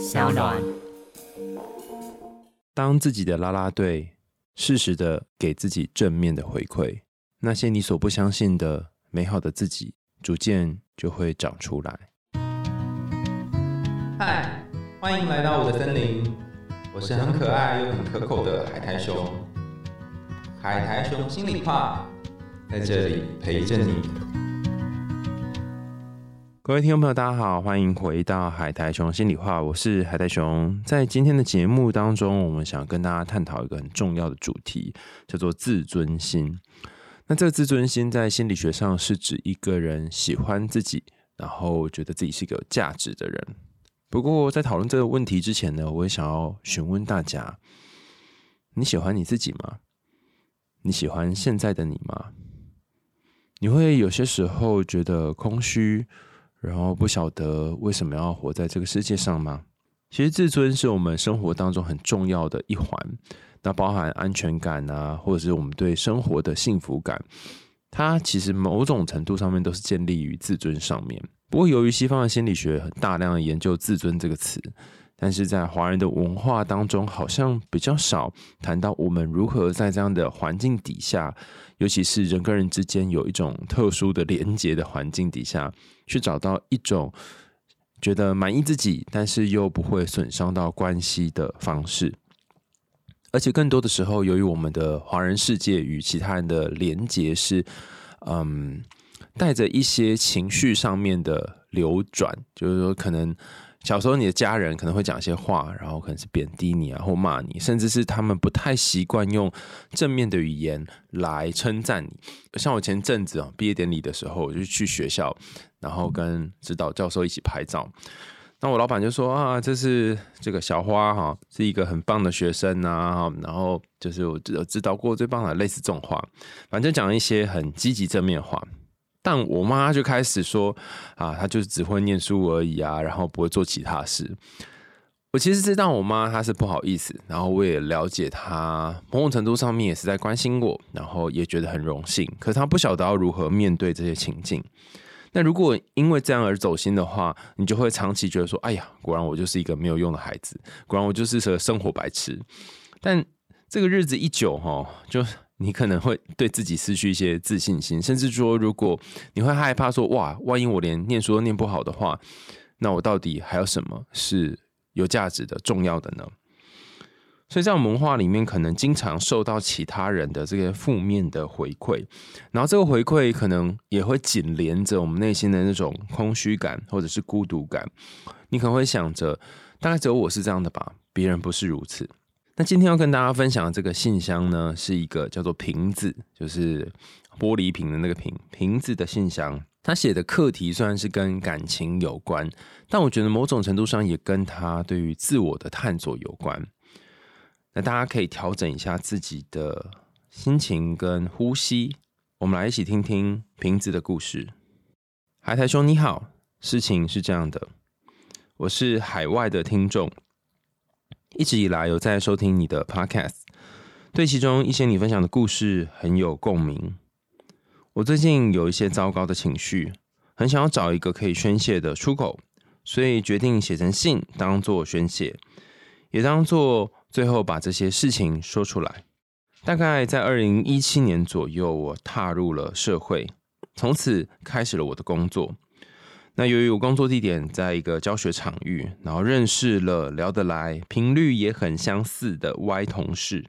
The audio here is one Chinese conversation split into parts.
小暖。当自己的啦啦队，适时的给自己正面的回馈，那些你所不相信的美好的自己，逐渐就会长出来。嗨，欢迎来到我的森林，我是很可爱又很可口的海苔熊。海苔熊心里话，在这里陪着你。各位听众朋友，大家好，欢迎回到海苔熊心里话，我是海苔熊。在今天的节目当中，我们想跟大家探讨一个很重要的主题，叫做自尊心。那这个自尊心在心理学上是指一个人喜欢自己，然后觉得自己是一个有价值的人。不过，在讨论这个问题之前呢，我也想要询问大家：你喜欢你自己吗？你喜欢现在的你吗？你会有些时候觉得空虚？然后不晓得为什么要活在这个世界上吗？其实自尊是我们生活当中很重要的一环，那包含安全感啊，或者是我们对生活的幸福感，它其实某种程度上面都是建立于自尊上面。不过，由于西方的心理学很大量的研究“自尊”这个词。但是在华人的文化当中，好像比较少谈到我们如何在这样的环境底下，尤其是人跟人之间有一种特殊的连接的环境底下，去找到一种觉得满意自己，但是又不会损伤到关系的方式。而且更多的时候，由于我们的华人世界与其他人的连接是，嗯，带着一些情绪上面的流转，就是说可能。小时候，你的家人可能会讲一些话，然后可能是贬低你啊，或骂你，甚至是他们不太习惯用正面的语言来称赞你。像我前阵子啊，毕业典礼的时候，我就去学校，然后跟指导教授一起拍照。那我老板就说啊，这是这个小花哈，是一个很棒的学生啊，然后就是我指导过最棒的，类似这种话，反正讲一些很积极正面话。但我妈就开始说啊，她就是只会念书而已啊，然后不会做其他事。我其实知道我妈她是不好意思，然后我也了解她某种程度上面也是在关心我，然后也觉得很荣幸。可是她不晓得要如何面对这些情境。那如果因为这样而走心的话，你就会长期觉得说，哎呀，果然我就是一个没有用的孩子，果然我就是个生活白痴。但这个日子一久哈，就。你可能会对自己失去一些自信心，甚至说，如果你会害怕说，哇，万一我连念书都念不好的话，那我到底还有什么是有价值的、重要的呢？所以在文化里面，可能经常受到其他人的这个负面的回馈，然后这个回馈可能也会紧连着我们内心的那种空虚感或者是孤独感。你可能会想着，大概只有我是这样的吧，别人不是如此。那今天要跟大家分享的这个信箱呢，是一个叫做瓶子，就是玻璃瓶的那个瓶瓶子的信箱。他写的课题虽然是跟感情有关，但我觉得某种程度上也跟他对于自我的探索有关。那大家可以调整一下自己的心情跟呼吸，我们来一起听听瓶子的故事。海苔兄你好，事情是这样的，我是海外的听众。一直以来有在收听你的 podcast，对其中一些你分享的故事很有共鸣。我最近有一些糟糕的情绪，很想要找一个可以宣泄的出口，所以决定写成信当做宣泄，也当做最后把这些事情说出来。大概在二零一七年左右，我踏入了社会，从此开始了我的工作。那由于我工作地点在一个教学场域，然后认识了聊得来、频率也很相似的 Y 同事。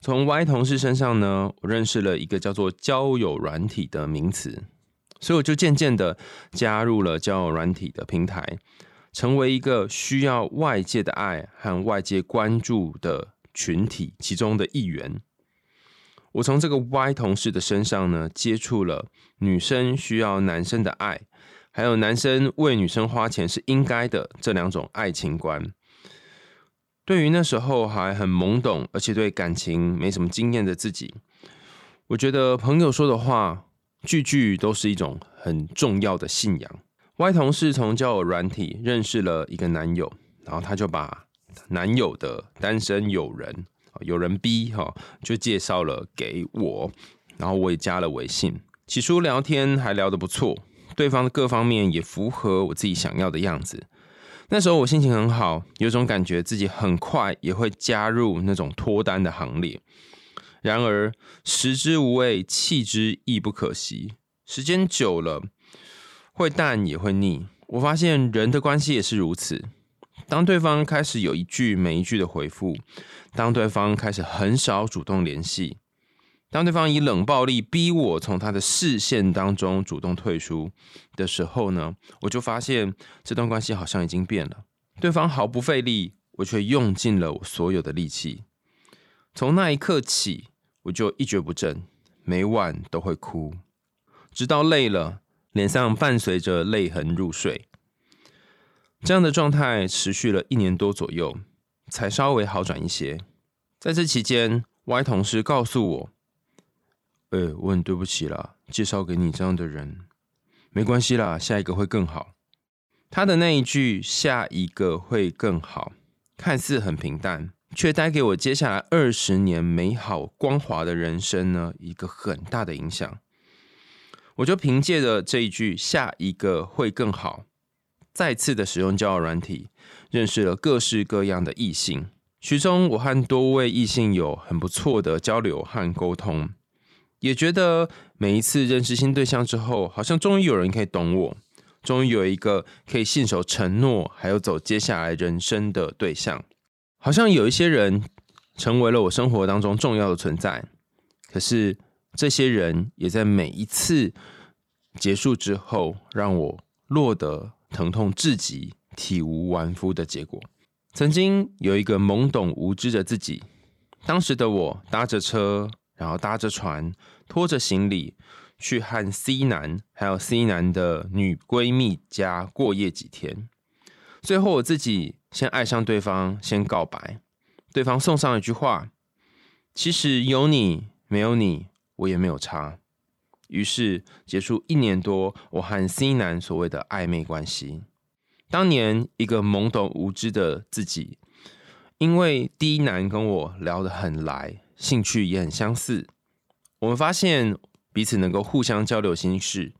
从 Y 同事身上呢，我认识了一个叫做交友软体的名词，所以我就渐渐的加入了交友软体的平台，成为一个需要外界的爱和外界关注的群体其中的一员。我从这个 Y 同事的身上呢，接触了女生需要男生的爱。还有男生为女生花钱是应该的这两种爱情观，对于那时候还很懵懂，而且对感情没什么经验的自己，我觉得朋友说的话句句都是一种很重要的信仰。Y 同事从交友软体认识了一个男友，然后他就把男友的单身友人有人 B 哈就介绍了给我，然后我也加了微信，起初聊天还聊得不错。对方的各方面也符合我自己想要的样子，那时候我心情很好，有种感觉自己很快也会加入那种脱单的行列。然而食之无味，弃之亦不可惜。时间久了，会淡也会腻。我发现人的关系也是如此。当对方开始有一句没一句的回复，当对方开始很少主动联系，当对方以冷暴力逼我从他的视线当中主动退出的时候呢，我就发现这段关系好像已经变了。对方毫不费力，我却用尽了我所有的力气。从那一刻起，我就一蹶不振，每晚都会哭，直到累了，脸上伴随着泪痕入睡。这样的状态持续了一年多左右，才稍微好转一些。在这期间，Y 同事告诉我：“呃，我很对不起啦，介绍给你这样的人，没关系啦，下一个会更好。”他的那一句“下一个会更好”，看似很平淡，却带给我接下来二十年美好光滑的人生呢一个很大的影响。我就凭借着这一句“下一个会更好”。再次的使用交友软体，认识了各式各样的异性。其中，我和多位异性有很不错的交流和沟通，也觉得每一次认识新对象之后，好像终于有人可以懂我，终于有一个可以信守承诺，还有走接下来人生的对象。好像有一些人成为了我生活当中重要的存在，可是这些人也在每一次结束之后，让我落得。疼痛至极、体无完肤的结果。曾经有一个懵懂无知的自己，当时的我搭着车，然后搭着船，拖着行李去和 C 男还有 C 男的女闺蜜家过夜几天。最后我自己先爱上对方，先告白，对方送上一句话：“其实有你没有你，我也没有差。”于是结束一年多，我和 C 男所谓的暧昧关系。当年一个懵懂无知的自己，因为 D 男跟我聊得很来，兴趣也很相似，我们发现彼此能够互相交流心事。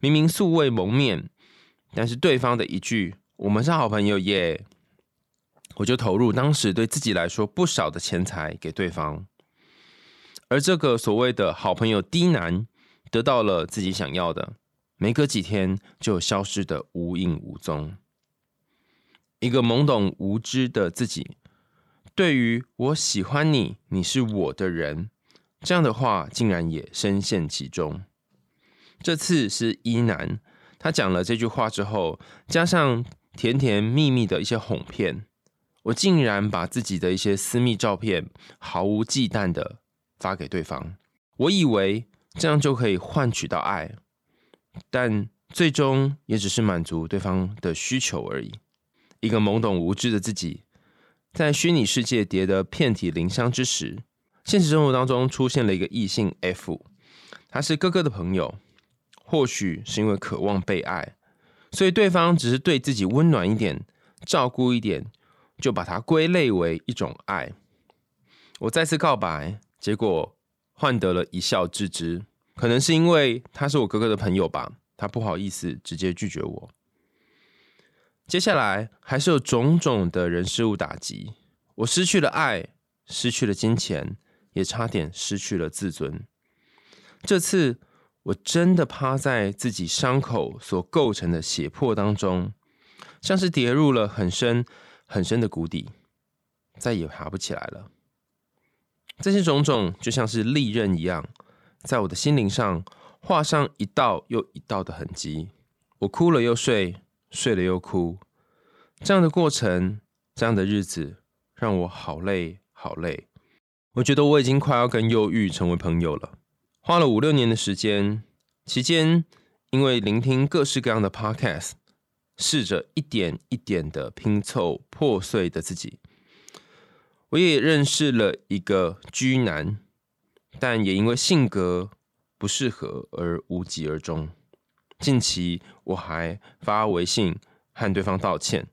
明明素未谋面，但是对方的一句“我们是好朋友耶”，我就投入当时对自己来说不少的钱财给对方。而这个所谓的好朋友 D 男。得到了自己想要的，没隔几天就消失的无影无踪。一个懵懂无知的自己，对于我喜欢你，你是我的人，这样的话竟然也深陷其中。这次是一男，他讲了这句话之后，加上甜甜蜜蜜的一些哄骗，我竟然把自己的一些私密照片毫无忌惮的发给对方。我以为。这样就可以换取到爱，但最终也只是满足对方的需求而已。一个懵懂无知的自己，在虚拟世界跌得遍体鳞伤之时，现实生活当中出现了一个异性 F，他是哥哥的朋友，或许是因为渴望被爱，所以对方只是对自己温暖一点、照顾一点，就把它归类为一种爱。我再次告白，结果。换得了一笑置之，可能是因为他是我哥哥的朋友吧，他不好意思直接拒绝我。接下来还是有种种的人事物打击，我失去了爱，失去了金钱，也差点失去了自尊。这次我真的趴在自己伤口所构成的血泊当中，像是跌入了很深很深的谷底，再也爬不起来了。这些种种就像是利刃一样，在我的心灵上画上一道又一道的痕迹。我哭了又睡，睡了又哭，这样的过程，这样的日子，让我好累好累。我觉得我已经快要跟忧郁成为朋友了。花了五六年的时间，期间因为聆听各式各样的 podcast，试着一点一点的拼凑破碎的自己。我也认识了一个居男，但也因为性格不适合而无疾而终。近期我还发微信和对方道歉，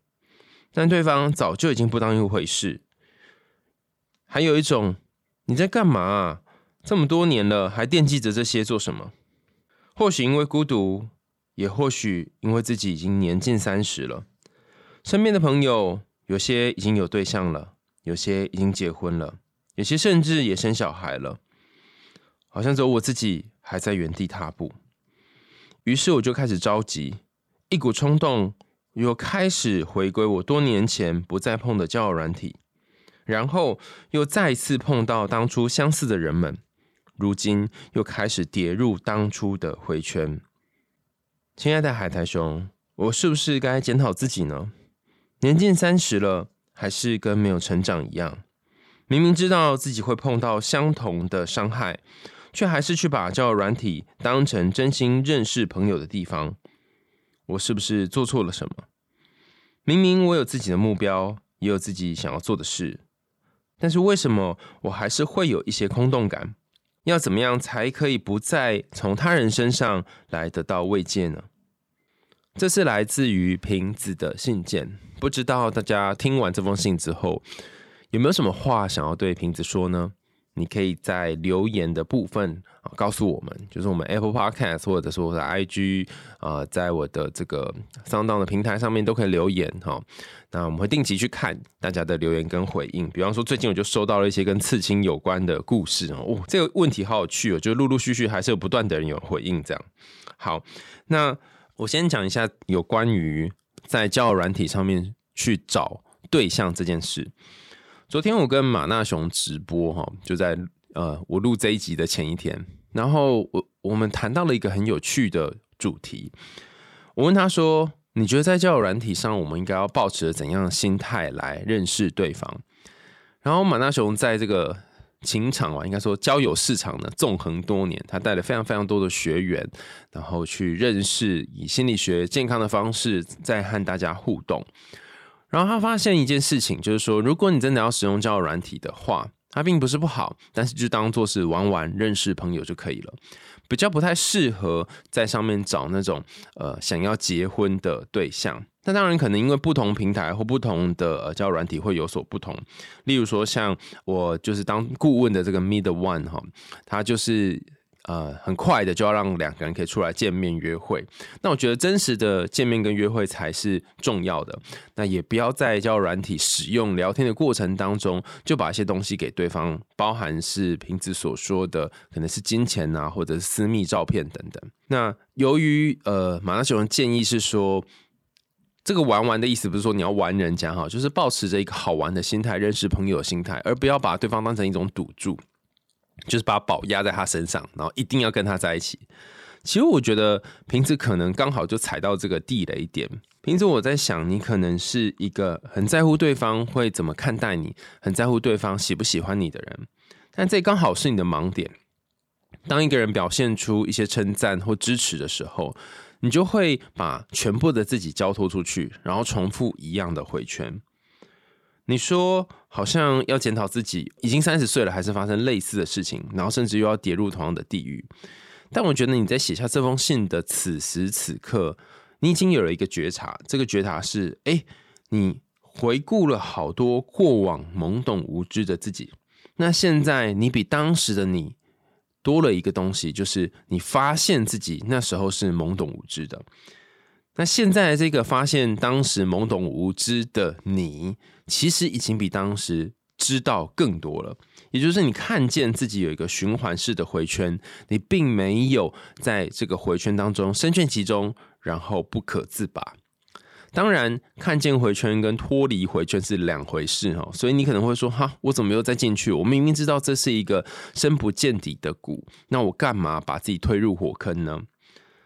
但对方早就已经不当一回事。还有一种，你在干嘛？啊这么多年了，还惦记着这些做什么？或许因为孤独，也或许因为自己已经年近三十了。身边的朋友有些已经有对象了，有些已经结婚了，有些甚至也生小孩了，好像只有我自己还在原地踏步。于是我就开始着急，一股冲动又开始回归我多年前不再碰的交友软体，然后又再次碰到当初相似的人们，如今又开始跌入当初的回圈。亲爱的海苔熊，我是不是该检讨自己呢？年近三十了，还是跟没有成长一样？明明知道自己会碰到相同的伤害。却还是去把交友软体当成真心认识朋友的地方，我是不是做错了什么？明明我有自己的目标，也有自己想要做的事，但是为什么我还是会有一些空洞感？要怎么样才可以不再从他人身上来得到慰藉呢？这是来自于瓶子的信件，不知道大家听完这封信之后，有没有什么话想要对瓶子说呢？你可以在留言的部分啊告诉我们，就是我们 Apple Podcast 或者说我的 IG 啊，在我的这个上当的平台上面都可以留言哈。那我们会定期去看大家的留言跟回应。比方说，最近我就收到了一些跟刺青有关的故事哦，这个问题好有趣哦，就陆陆续续还是有不断的人有回应这样。好，那我先讲一下有关于在交友软体上面去找对象这件事。昨天我跟马纳雄直播哈，就在呃我录这一集的前一天，然后我我们谈到了一个很有趣的主题。我问他说：“你觉得在交友软体上，我们应该要保持怎样的心态来认识对方？”然后马纳雄在这个情场啊，应该说交友市场呢纵横多年，他带了非常非常多的学员，然后去认识以心理学健康的方式在和大家互动。然后他发现一件事情，就是说，如果你真的要使用交友软体的话，它并不是不好，但是就当做是玩玩、认识朋友就可以了，比较不太适合在上面找那种呃想要结婚的对象。那当然可能因为不同平台或不同的呃交友软体会有所不同。例如说，像我就是当顾问的这个 Mid One 哈，它就是。呃，很快的就要让两个人可以出来见面约会。那我觉得真实的见面跟约会才是重要的。那也不要在交软体使用聊天的过程当中，就把一些东西给对方，包含是瓶子所说的可能是金钱啊，或者是私密照片等等。那由于呃，马拉松建议是说，这个玩玩的意思不是说你要玩人家哈，就是保持着一个好玩的心态，认识朋友的心态，而不要把对方当成一种赌注。就是把宝压在他身上，然后一定要跟他在一起。其实我觉得瓶子可能刚好就踩到这个地雷点。平时，我在想，你可能是一个很在乎对方会怎么看待你，很在乎对方喜不喜欢你的人。但这刚好是你的盲点。当一个人表现出一些称赞或支持的时候，你就会把全部的自己交托出去，然后重复一样的回圈。你说好像要检讨自己，已经三十岁了，还是发生类似的事情，然后甚至又要跌入同样的地狱。但我觉得你在写下这封信的此时此刻，你已经有了一个觉察。这个觉察是：哎，你回顾了好多过往懵懂无知的自己。那现在你比当时的你多了一个东西，就是你发现自己那时候是懵懂无知的。那现在这个发现当时懵懂无知的你，其实已经比当时知道更多了。也就是你看见自己有一个循环式的回圈，你并没有在这个回圈当中深陷其中，然后不可自拔。当然，看见回圈跟脱离回圈是两回事哈。所以你可能会说：“哈，我怎么又再进去？我明明知道这是一个深不见底的谷，那我干嘛把自己推入火坑呢？”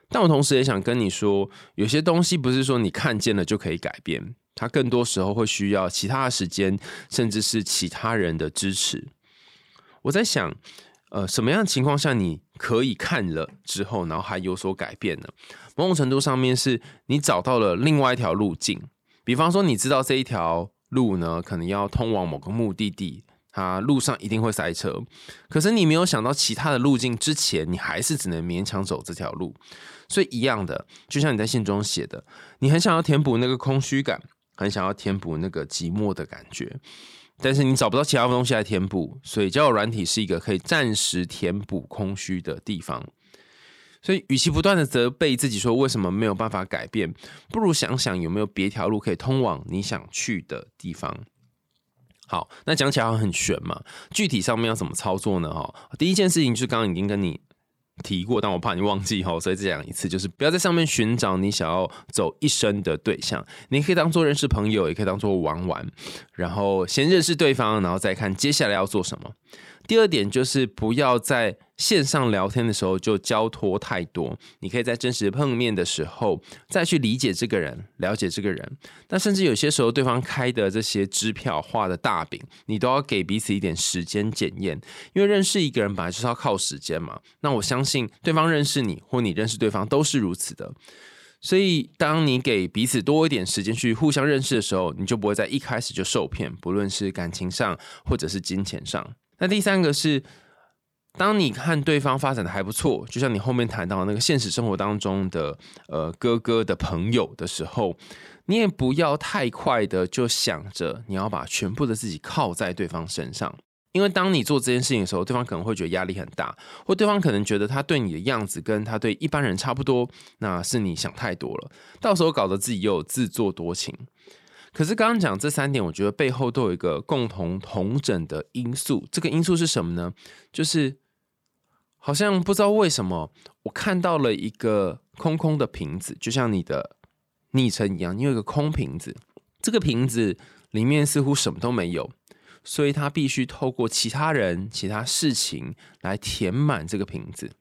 但我同时也想跟你说，有些东西不是说你看见了就可以改变，它更多时候会需要其他的时间，甚至是其他人的支持。我在想，呃，什么样的情况下你可以看了之后，然后还有所改变呢？某种程度上面是你找到了另外一条路径，比方说你知道这一条路呢，可能要通往某个目的地。它路上一定会塞车，可是你没有想到其他的路径之前，你还是只能勉强走这条路。所以一样的，就像你在信中写的，你很想要填补那个空虚感，很想要填补那个寂寞的感觉，但是你找不到其他东西来填补，所以交友软体是一个可以暂时填补空虚的地方。所以，与其不断的责备自己说为什么没有办法改变，不如想想有没有别条路可以通往你想去的地方。好，那讲起来很悬嘛，具体上面要怎么操作呢？哈，第一件事情就是刚刚已经跟你提过，但我怕你忘记哈，所以再讲一次，就是不要在上面寻找你想要走一生的对象，你可以当做认识朋友，也可以当做玩玩，然后先认识对方，然后再看接下来要做什么。第二点就是不要在线上聊天的时候就交托太多，你可以在真实碰面的时候再去理解这个人，了解这个人。但甚至有些时候，对方开的这些支票、画的大饼，你都要给彼此一点时间检验，因为认识一个人本来就是要靠时间嘛。那我相信对方认识你，或你认识对方都是如此的。所以，当你给彼此多一点时间去互相认识的时候，你就不会在一开始就受骗，不论是感情上或者是金钱上。那第三个是，当你看对方发展的还不错，就像你后面谈到那个现实生活当中的呃哥哥的朋友的时候，你也不要太快的就想着你要把全部的自己靠在对方身上，因为当你做这件事情的时候，对方可能会觉得压力很大，或对方可能觉得他对你的样子跟他对一般人差不多，那是你想太多了，到时候搞得自己又自作多情。可是刚刚讲这三点，我觉得背后都有一个共同同整的因素。这个因素是什么呢？就是好像不知道为什么，我看到了一个空空的瓶子，就像你的昵称一样，你有一个空瓶子。这个瓶子里面似乎什么都没有，所以它必须透过其他人、其他事情来填满这个瓶子。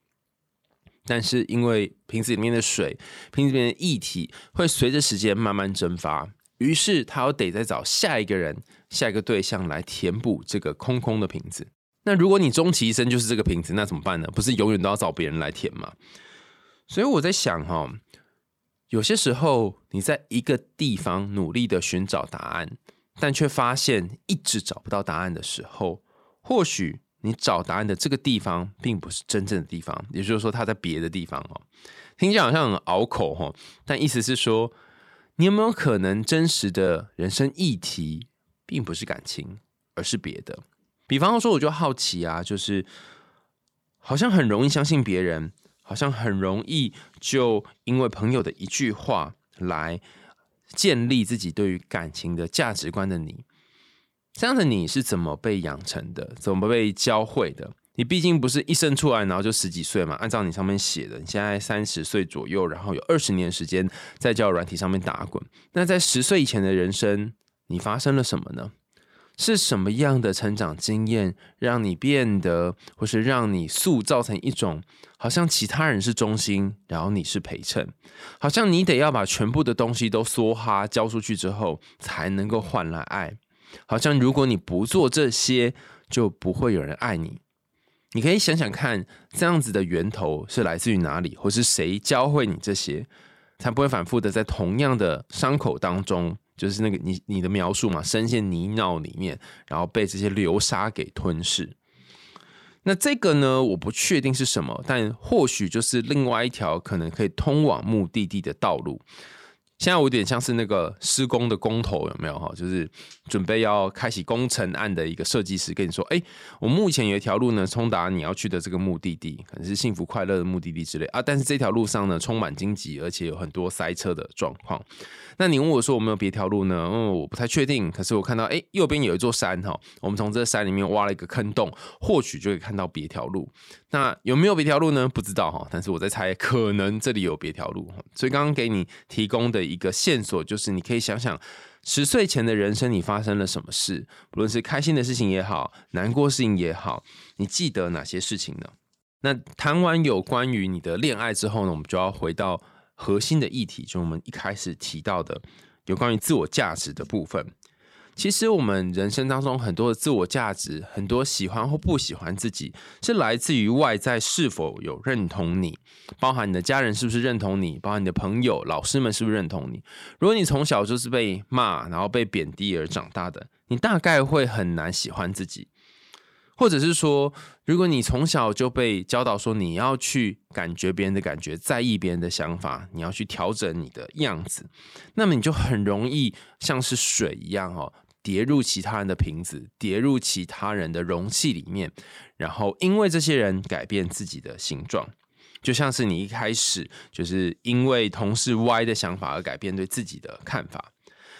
但是因为瓶子里面的水、瓶子里面的液体会随着时间慢慢蒸发。于是他又得再找下一个人、下一个对象来填补这个空空的瓶子。那如果你终其一生就是这个瓶子，那怎么办呢？不是永远都要找别人来填吗？所以我在想哈，有些时候你在一个地方努力的寻找答案，但却发现一直找不到答案的时候，或许你找答案的这个地方并不是真正的地方，也就是说，它在别的地方哦。听起来好像很拗口哈，但意思是说。你有没有可能真实的人生议题并不是感情，而是别的？比方说，我就好奇啊，就是好像很容易相信别人，好像很容易就因为朋友的一句话来建立自己对于感情的价值观的你，这样的你是怎么被养成的？怎么被教会的？你毕竟不是一生出来，然后就十几岁嘛。按照你上面写的，你现在三十岁左右，然后有二十年时间在交友软体上面打滚。那在十岁以前的人生，你发生了什么呢？是什么样的成长经验让你变得，或是让你塑造成一种好像其他人是中心，然后你是陪衬，好像你得要把全部的东西都梭哈交出去之后，才能够换来爱。好像如果你不做这些，就不会有人爱你。你可以想想看，这样子的源头是来自于哪里，或是谁教会你这些，才不会反复的在同样的伤口当中，就是那个你你的描述嘛，深陷泥淖里面，然后被这些流沙给吞噬。那这个呢，我不确定是什么，但或许就是另外一条可能可以通往目的地的道路。现在我有点像是那个施工的工头，有没有哈？就是准备要开启工程案的一个设计师，跟你说：“哎，我目前有一条路呢，通达你要去的这个目的地，可能是幸福快乐的目的地之类啊。但是这条路上呢，充满荆棘，而且有很多塞车的状况。那你问我说，有没有别条路呢？嗯，我不太确定。可是我看到，哎，右边有一座山哈，我们从这山里面挖了一个坑洞，或许就会看到别条路。那有没有别条路呢？不知道哈。但是我在猜，可能这里有别条路。所以刚刚给你提供的。一个线索就是，你可以想想十岁前的人生，你发生了什么事？不论是开心的事情也好，难过事情也好，你记得哪些事情呢？那谈完有关于你的恋爱之后呢，我们就要回到核心的议题，就我们一开始提到的有关于自我价值的部分。其实我们人生当中很多的自我价值，很多喜欢或不喜欢自己，是来自于外在是否有认同你，包含你的家人是不是认同你，包含你的朋友、老师们是不是认同你。如果你从小就是被骂，然后被贬低而长大的，你大概会很难喜欢自己。或者是说，如果你从小就被教导说你要去感觉别人的感觉，在意别人的想法，你要去调整你的样子，那么你就很容易像是水一样哦。跌入其他人的瓶子，跌入其他人的容器里面，然后因为这些人改变自己的形状。就像是你一开始就是因为同事 Y 的想法而改变对自己的看法。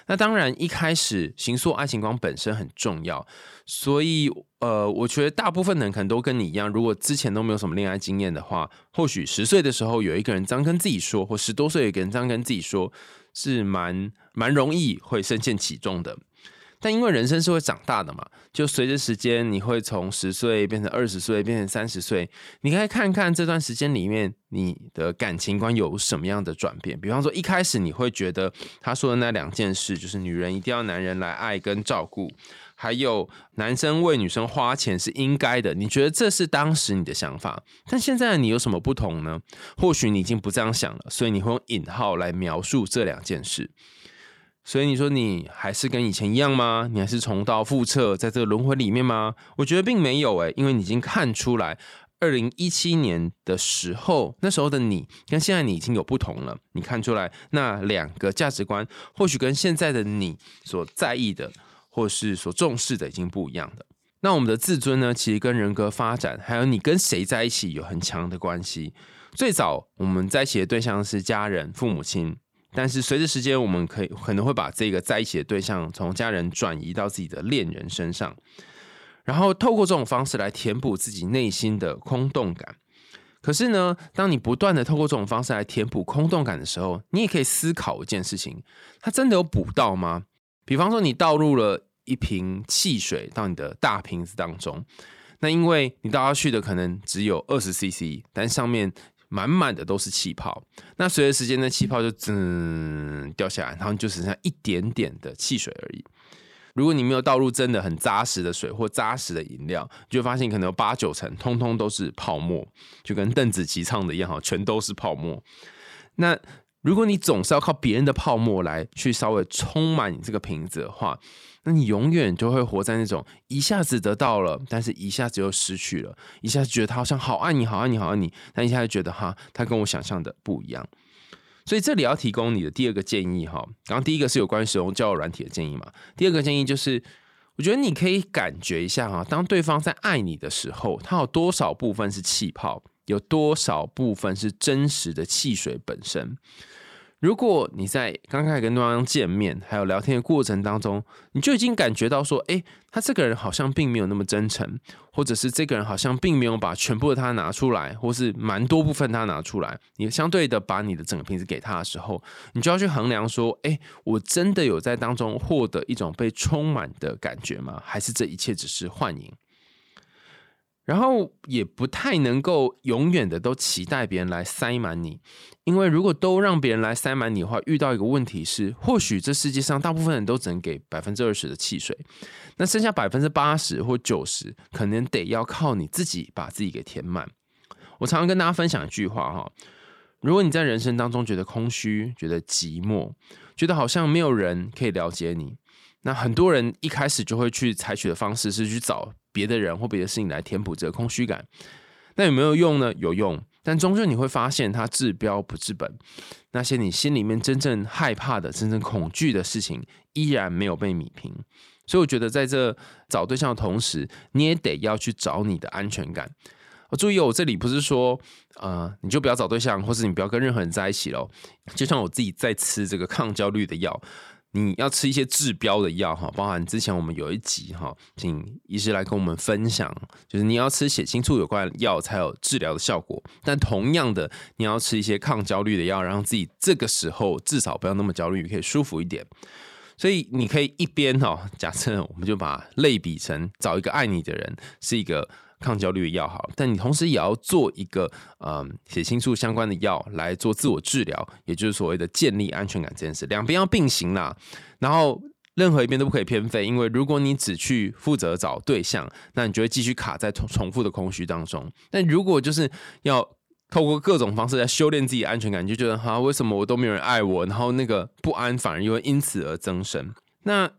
那当然，一开始形塑爱情观本身很重要，所以呃，我觉得大部分人可能都跟你一样，如果之前都没有什么恋爱经验的话，或许十岁的时候有一个人这样跟自己说，或十多岁有一个人这样跟自己说，是蛮蛮容易会深陷其中的。但因为人生是会长大的嘛，就随着时间，你会从十岁变成二十岁，变成三十岁。你可以看看这段时间里面，你的感情观有什么样的转变。比方说，一开始你会觉得他说的那两件事，就是女人一定要男人来爱跟照顾，还有男生为女生花钱是应该的。你觉得这是当时你的想法，但现在你有什么不同呢？或许你已经不这样想了，所以你会用引号来描述这两件事。所以你说你还是跟以前一样吗？你还是重蹈覆辙，在这个轮回里面吗？我觉得并没有诶，因为你已经看出来，二零一七年的时候，那时候的你跟现在你已经有不同了。你看出来那两个价值观，或许跟现在的你所在意的，或是所重视的，已经不一样的。那我们的自尊呢？其实跟人格发展，还有你跟谁在一起，有很强的关系。最早我们在一起的对象是家人、父母亲。但是随着时间，我们可以可能会把这个在一起的对象从家人转移到自己的恋人身上，然后透过这种方式来填补自己内心的空洞感。可是呢，当你不断的透过这种方式来填补空洞感的时候，你也可以思考一件事情：它真的有补到吗？比方说，你倒入了一瓶汽水到你的大瓶子当中，那因为你倒下去的可能只有二十 CC，但上面。满满的都是气泡，那随着时间的气泡就滋掉下来，然后就只剩下一点点的汽水而已。如果你没有倒入真的很扎实的水或扎实的饮料，就会发现可能有八九成通通都是泡沫，就跟邓紫棋唱的一样，哈，全都是泡沫。那如果你总是要靠别人的泡沫来去稍微充满你这个瓶子的话，那你永远就会活在那种一下子得到了，但是一下子又失去了，一下子觉得他好像好爱你，好爱你，好爱你，但一下子觉得哈，他跟我想象的不一样。所以这里要提供你的第二个建议哈，刚刚第一个是有关于使用交友软体的建议嘛，第二个建议就是，我觉得你可以感觉一下哈，当对方在爱你的时候，他有多少部分是气泡，有多少部分是真实的汽水本身。如果你在刚开始跟对方见面，还有聊天的过程当中，你就已经感觉到说，哎，他这个人好像并没有那么真诚，或者是这个人好像并没有把全部的他拿出来，或是蛮多部分他拿出来，你相对的把你的整个瓶子给他的时候，你就要去衡量说，哎，我真的有在当中获得一种被充满的感觉吗？还是这一切只是幻影？然后也不太能够永远的都期待别人来塞满你，因为如果都让别人来塞满你的话，遇到一个问题是，或许这世界上大部分人都只能给百分之二十的汽水，那剩下百分之八十或九十，可能得要靠你自己把自己给填满。我常常跟大家分享一句话哈，如果你在人生当中觉得空虚、觉得寂寞、觉得好像没有人可以了解你，那很多人一开始就会去采取的方式是去找。别的人或别的事情来填补这个空虚感，那有没有用呢？有用，但终究你会发现它治标不治本。那些你心里面真正害怕的、真正恐惧的事情，依然没有被米平。所以我觉得，在这找对象的同时，你也得要去找你的安全感。我注意，我这里不是说，呃，你就不要找对象，或是你不要跟任何人在一起喽。就像我自己在吃这个 抗焦虑的药。你要吃一些治标的药哈，包含之前我们有一集哈，请医师来跟我们分享，就是你要吃血清素有关药才有治疗的效果。但同样的，你要吃一些抗焦虑的药，让自己这个时候至少不要那么焦虑，可以舒服一点。所以你可以一边哈，假设我们就把类比成找一个爱你的人，是一个。抗焦虑的药好，但你同时也要做一个嗯血清素相关的药来做自我治疗，也就是所谓的建立安全感这件事，两边要并行啦。然后任何一边都不可以偏废，因为如果你只去负责找对象，那你就会继续卡在重重复的空虚当中。但如果就是要透过各种方式来修炼自己安全感，你就觉得哈，为什么我都没有人爱我？然后那个不安反而又会因此而增生。那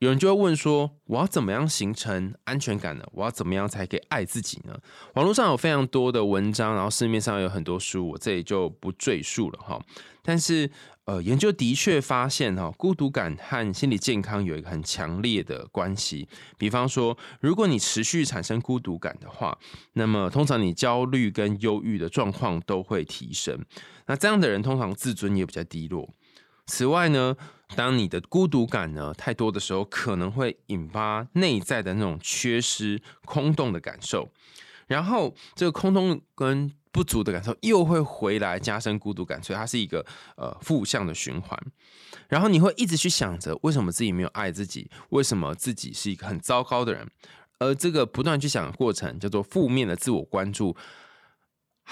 有人就会问说：“我要怎么样形成安全感呢？我要怎么样才可以爱自己呢？”网络上有非常多的文章，然后市面上有很多书，我这里就不赘述了哈。但是，呃，研究的确发现哈，孤独感和心理健康有一个很强烈的关系。比方说，如果你持续产生孤独感的话，那么通常你焦虑跟忧郁的状况都会提升。那这样的人通常自尊也比较低落。此外呢，当你的孤独感呢太多的时候，可能会引发内在的那种缺失、空洞的感受，然后这个空洞跟不足的感受又会回来加深孤独感，所以它是一个呃负向的循环。然后你会一直去想着为什么自己没有爱自己，为什么自己是一个很糟糕的人，而这个不断去想的过程叫做负面的自我关注。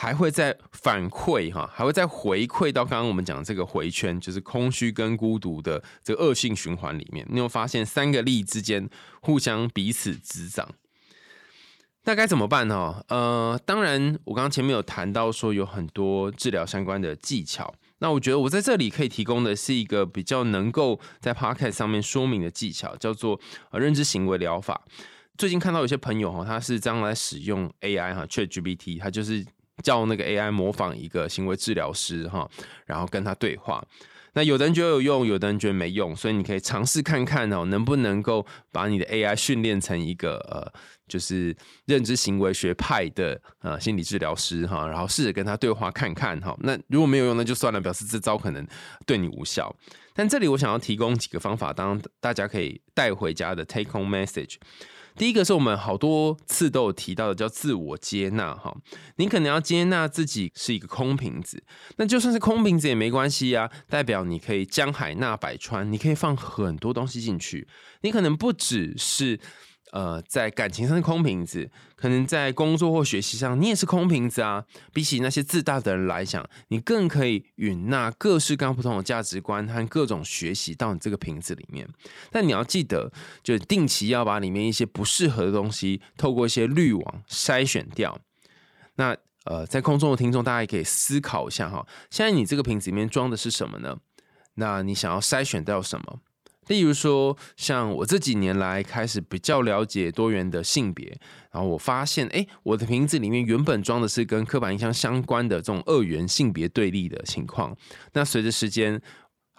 还会再反馈哈，还会再回馈到刚刚我们讲这个回圈，就是空虚跟孤独的这个恶性循环里面。你有发现三个力之间互相彼此滋长，那该怎么办呢？呃，当然我刚刚前面有谈到说有很多治疗相关的技巧，那我觉得我在这里可以提供的是一个比较能够在 podcast 上面说明的技巧，叫做认知行为疗法。最近看到有些朋友哈，他是将来使用 AI 哈，ChatGPT，他就是。叫那个 AI 模仿一个行为治疗师哈，然后跟他对话。那有的人觉得有用，有的人觉得没用，所以你可以尝试看看哦，能不能够把你的 AI 训练成一个呃，就是认知行为学派的呃心理治疗师哈，然后试着跟他对话看看哈。那如果没有用，那就算了，表示这招可能对你无效。但这里我想要提供几个方法，当大家可以带回家的 take home message。第一个是我们好多次都有提到的，叫自我接纳哈。你可能要接纳自己是一个空瓶子，那就算是空瓶子也没关系啊，代表你可以江海纳百川，你可以放很多东西进去。你可能不只是。呃，在感情上是空瓶子，可能在工作或学习上，你也是空瓶子啊。比起那些自大的人来讲，你更可以允纳各式各样不同的价值观和各种学习到你这个瓶子里面。但你要记得，就定期要把里面一些不适合的东西，透过一些滤网筛选掉。那呃，在空中的听众，大家也可以思考一下哈，现在你这个瓶子里面装的是什么呢？那你想要筛选掉什么？例如说，像我这几年来开始比较了解多元的性别，然后我发现，哎，我的瓶子里面原本装的是跟刻板印象相关的这种二元性别对立的情况，那随着时间。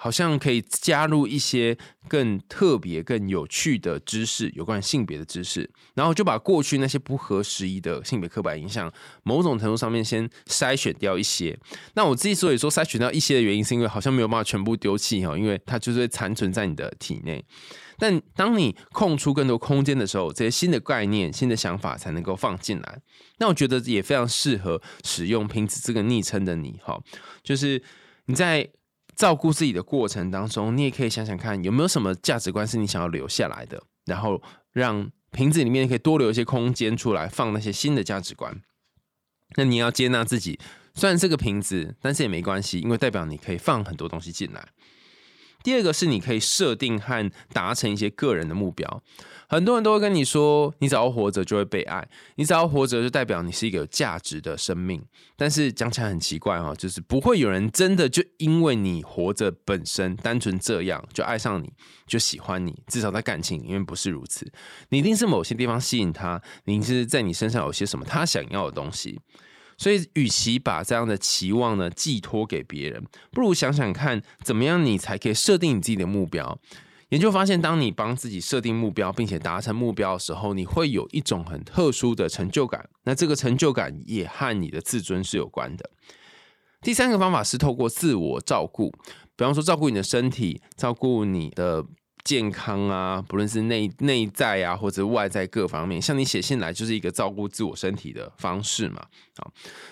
好像可以加入一些更特别、更有趣的知识，有关性别的知识，然后就把过去那些不合时宜的性别刻板印象，某种程度上面先筛选掉一些。那我自己所以说筛选掉一些的原因，是因为好像没有办法全部丢弃哈，因为它就是会残存在你的体内。但当你空出更多空间的时候，这些新的概念、新的想法才能够放进来。那我觉得也非常适合使用瓶子这个昵称的你哈，就是你在。照顾自己的过程当中，你也可以想想看，有没有什么价值观是你想要留下来的，然后让瓶子里面可以多留一些空间出来放那些新的价值观。那你要接纳自己，虽然这个瓶子，但是也没关系，因为代表你可以放很多东西进来。第二个是你可以设定和达成一些个人的目标。很多人都会跟你说，你只要活着就会被爱，你只要活着就代表你是一个有价值的生命。但是讲起来很奇怪哈，就是不会有人真的就因为你活着本身单纯这样就爱上你，就喜欢你。至少在感情里面不是如此，你一定是某些地方吸引他，你是在你身上有些什么他想要的东西。所以，与其把这样的期望呢寄托给别人，不如想想看，怎么样你才可以设定你自己的目标。研究发现，当你帮自己设定目标，并且达成目标的时候，你会有一种很特殊的成就感。那这个成就感也和你的自尊是有关的。第三个方法是透过自我照顾，比方说照顾你的身体，照顾你的。健康啊，不论是内内在啊，或者外在各方面，像你写信来就是一个照顾自我身体的方式嘛。好，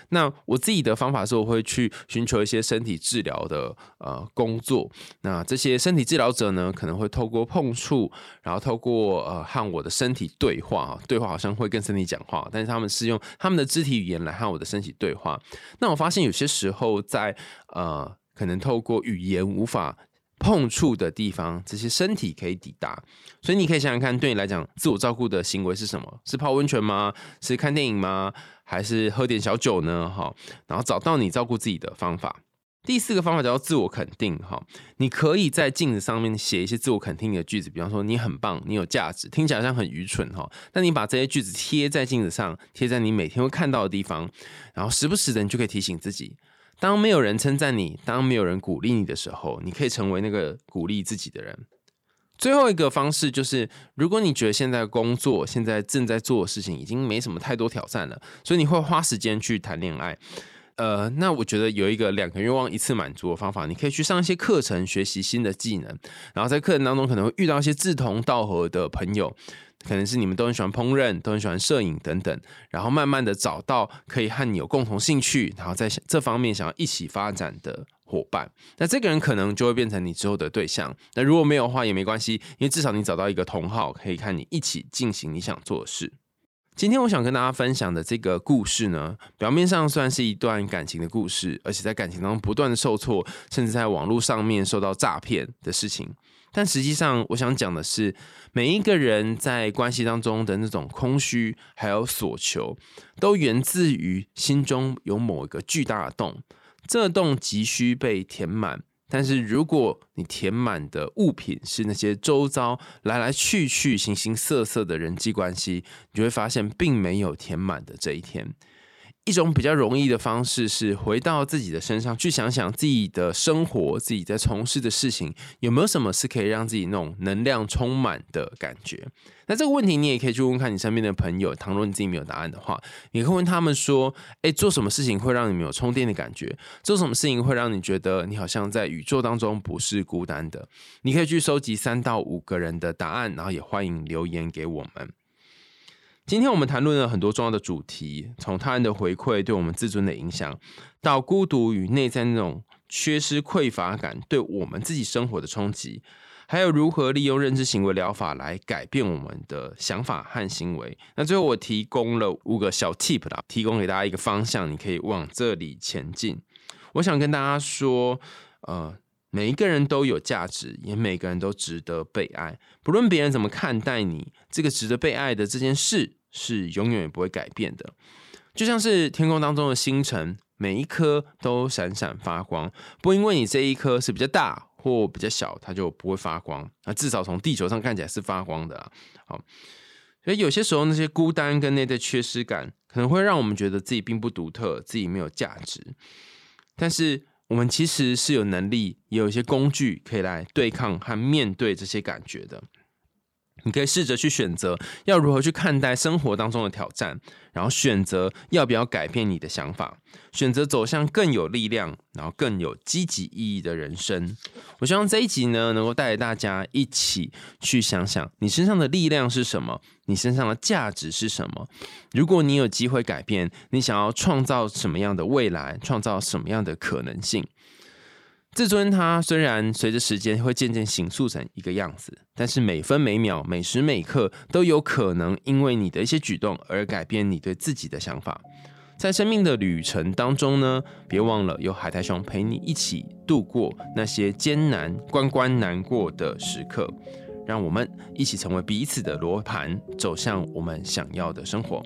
那我自己的方法是，我会去寻求一些身体治疗的呃工作。那这些身体治疗者呢，可能会透过碰触，然后透过呃和我的身体对话，对话好像会跟身体讲话，但是他们是用他们的肢体语言来和我的身体对话。那我发现有些时候在呃，可能透过语言无法。碰触的地方，这些身体可以抵达，所以你可以想想看，对你来讲，自我照顾的行为是什么？是泡温泉吗？是看电影吗？还是喝点小酒呢？哈，然后找到你照顾自己的方法。第四个方法叫做自我肯定，哈，你可以在镜子上面写一些自我肯定的句子，比方说你很棒，你有价值，听起来像很愚蠢哈，但你把这些句子贴在镜子上，贴在你每天会看到的地方，然后时不时的你就可以提醒自己，当没有人称赞你，当没有人鼓励你的时候，你可以成为那个鼓励自己的人。最后一个方式就是，如果你觉得现在工作、现在正在做的事情已经没什么太多挑战了，所以你会花时间去谈恋爱。呃，那我觉得有一个两个愿望一次满足的方法，你可以去上一些课程，学习新的技能，然后在课程当中可能会遇到一些志同道合的朋友，可能是你们都很喜欢烹饪，都很喜欢摄影等等，然后慢慢的找到可以和你有共同兴趣，然后在这方面想要一起发展的。伙伴，那这个人可能就会变成你之后的对象。那如果没有的话也没关系，因为至少你找到一个同好，可以看你一起进行你想做的事。今天我想跟大家分享的这个故事呢，表面上算是一段感情的故事，而且在感情当中不断的受挫，甚至在网络上面受到诈骗的事情。但实际上，我想讲的是，每一个人在关系当中的那种空虚还有所求，都源自于心中有某一个巨大的洞。这洞急需被填满，但是如果你填满的物品是那些周遭来来去去、形形色色的人际关系，你就会发现并没有填满的这一天。一种比较容易的方式是回到自己的身上去想想自己的生活，自己在从事的事情有没有什么是可以让自己那种能量充满的感觉。那这个问题你也可以去问看你身边的朋友，倘若你自己没有答案的话，你可以问他们说：“诶，做什么事情会让你们有充电的感觉？做什么事情会让你觉得你好像在宇宙当中不是孤单的？”你可以去收集三到五个人的答案，然后也欢迎留言给我们。今天我们谈论了很多重要的主题，从他人的回馈对我们自尊的影响，到孤独与内在那种缺失匮乏感对我们自己生活的冲击，还有如何利用认知行为疗法来改变我们的想法和行为。那最后我提供了五个小 tip 啦，提供给大家一个方向，你可以往这里前进。我想跟大家说，呃，每一个人都有价值，也每个人都值得被爱，不论别人怎么看待你，这个值得被爱的这件事。是永远也不会改变的，就像是天空当中的星辰，每一颗都闪闪发光，不因为你这一颗是比较大或比较小，它就不会发光。那至少从地球上看起来是发光的。好，所以有些时候那些孤单跟内在缺失感，可能会让我们觉得自己并不独特，自己没有价值。但是我们其实是有能力，也有一些工具可以来对抗和面对这些感觉的。你可以试着去选择要如何去看待生活当中的挑战，然后选择要不要改变你的想法，选择走向更有力量，然后更有积极意义的人生。我希望这一集呢，能够带大家一起去想想，你身上的力量是什么，你身上的价值是什么。如果你有机会改变，你想要创造什么样的未来，创造什么样的可能性？自尊，它虽然随着时间会渐渐形塑成一个样子，但是每分每秒、每时每刻都有可能因为你的一些举动而改变你对自己的想法。在生命的旅程当中呢，别忘了有海苔熊陪你一起度过那些艰难、关关难过的时刻，让我们一起成为彼此的罗盘，走向我们想要的生活。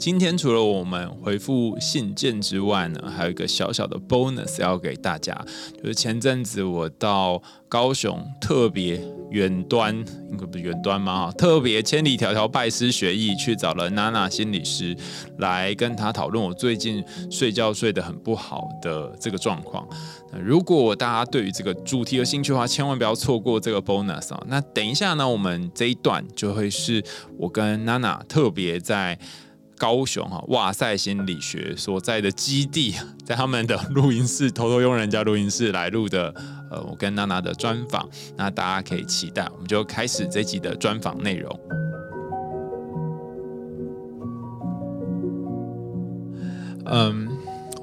今天除了我们回复信件之外呢，还有一个小小的 bonus 要给大家，就是前阵子我到高雄特别远端，应该不是远端吗？特别千里迢迢拜师学艺，去找了娜娜心理师来跟他讨论我最近睡觉睡得很不好的这个状况。那如果大家对于这个主题有兴趣的话，千万不要错过这个 bonus 啊！那等一下呢，我们这一段就会是我跟娜娜特别在。高雄哈，哇塞心理学所在的基地，在他们的录音室偷偷用人家录音室来录的，呃，我跟娜娜的专访，那大家可以期待，我们就开始这集的专访内容。嗯，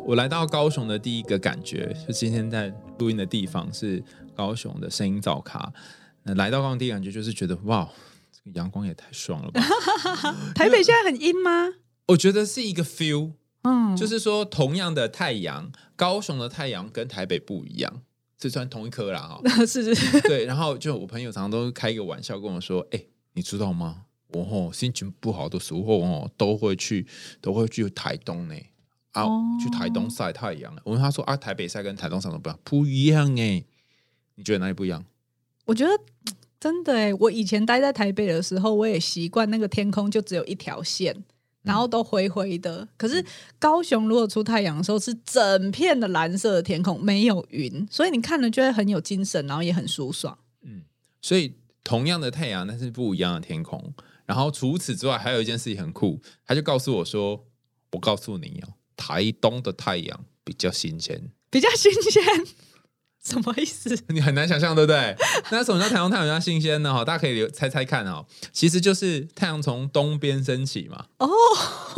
我来到高雄的第一个感觉，就今天在录音的地方是高雄的声音造卡，那来到高雄第一感觉就是觉得，哇，这个阳光也太爽了吧！台北现在很阴吗？我觉得是一个 feel，嗯，就是说同样的太阳，高雄的太阳跟台北不一样，是算同一颗啦哈。是是，对。然后就我朋友常常都开一个玩笑跟我说：“哎，你知道吗？我吼心情不好的时候哦，都会去都会去台东呢。啊，哦去台东晒太阳。我问他说啊，台北晒跟台东晒不一样？不一样哎、你觉得哪里不一样？我觉得真的哎，我以前待在台北的时候，我也习惯那个天空就只有一条线，然后都灰灰的。可是高雄如果出太阳的时候，是整片的蓝色的天空，没有云，所以你看了就会很有精神，然后也很舒爽。嗯所以同样的太阳，但是不一样的天空。然后除此之外，还有一件事情很酷，他就告诉我说：“我告诉你哦，台东的太阳比较新鲜。比较新鲜，什么意思？你很难想象，对不对？那什么叫太阳太阳比较新鲜呢？哈，大家可以留猜猜看哦。其实就是太阳从东边升起嘛，哦，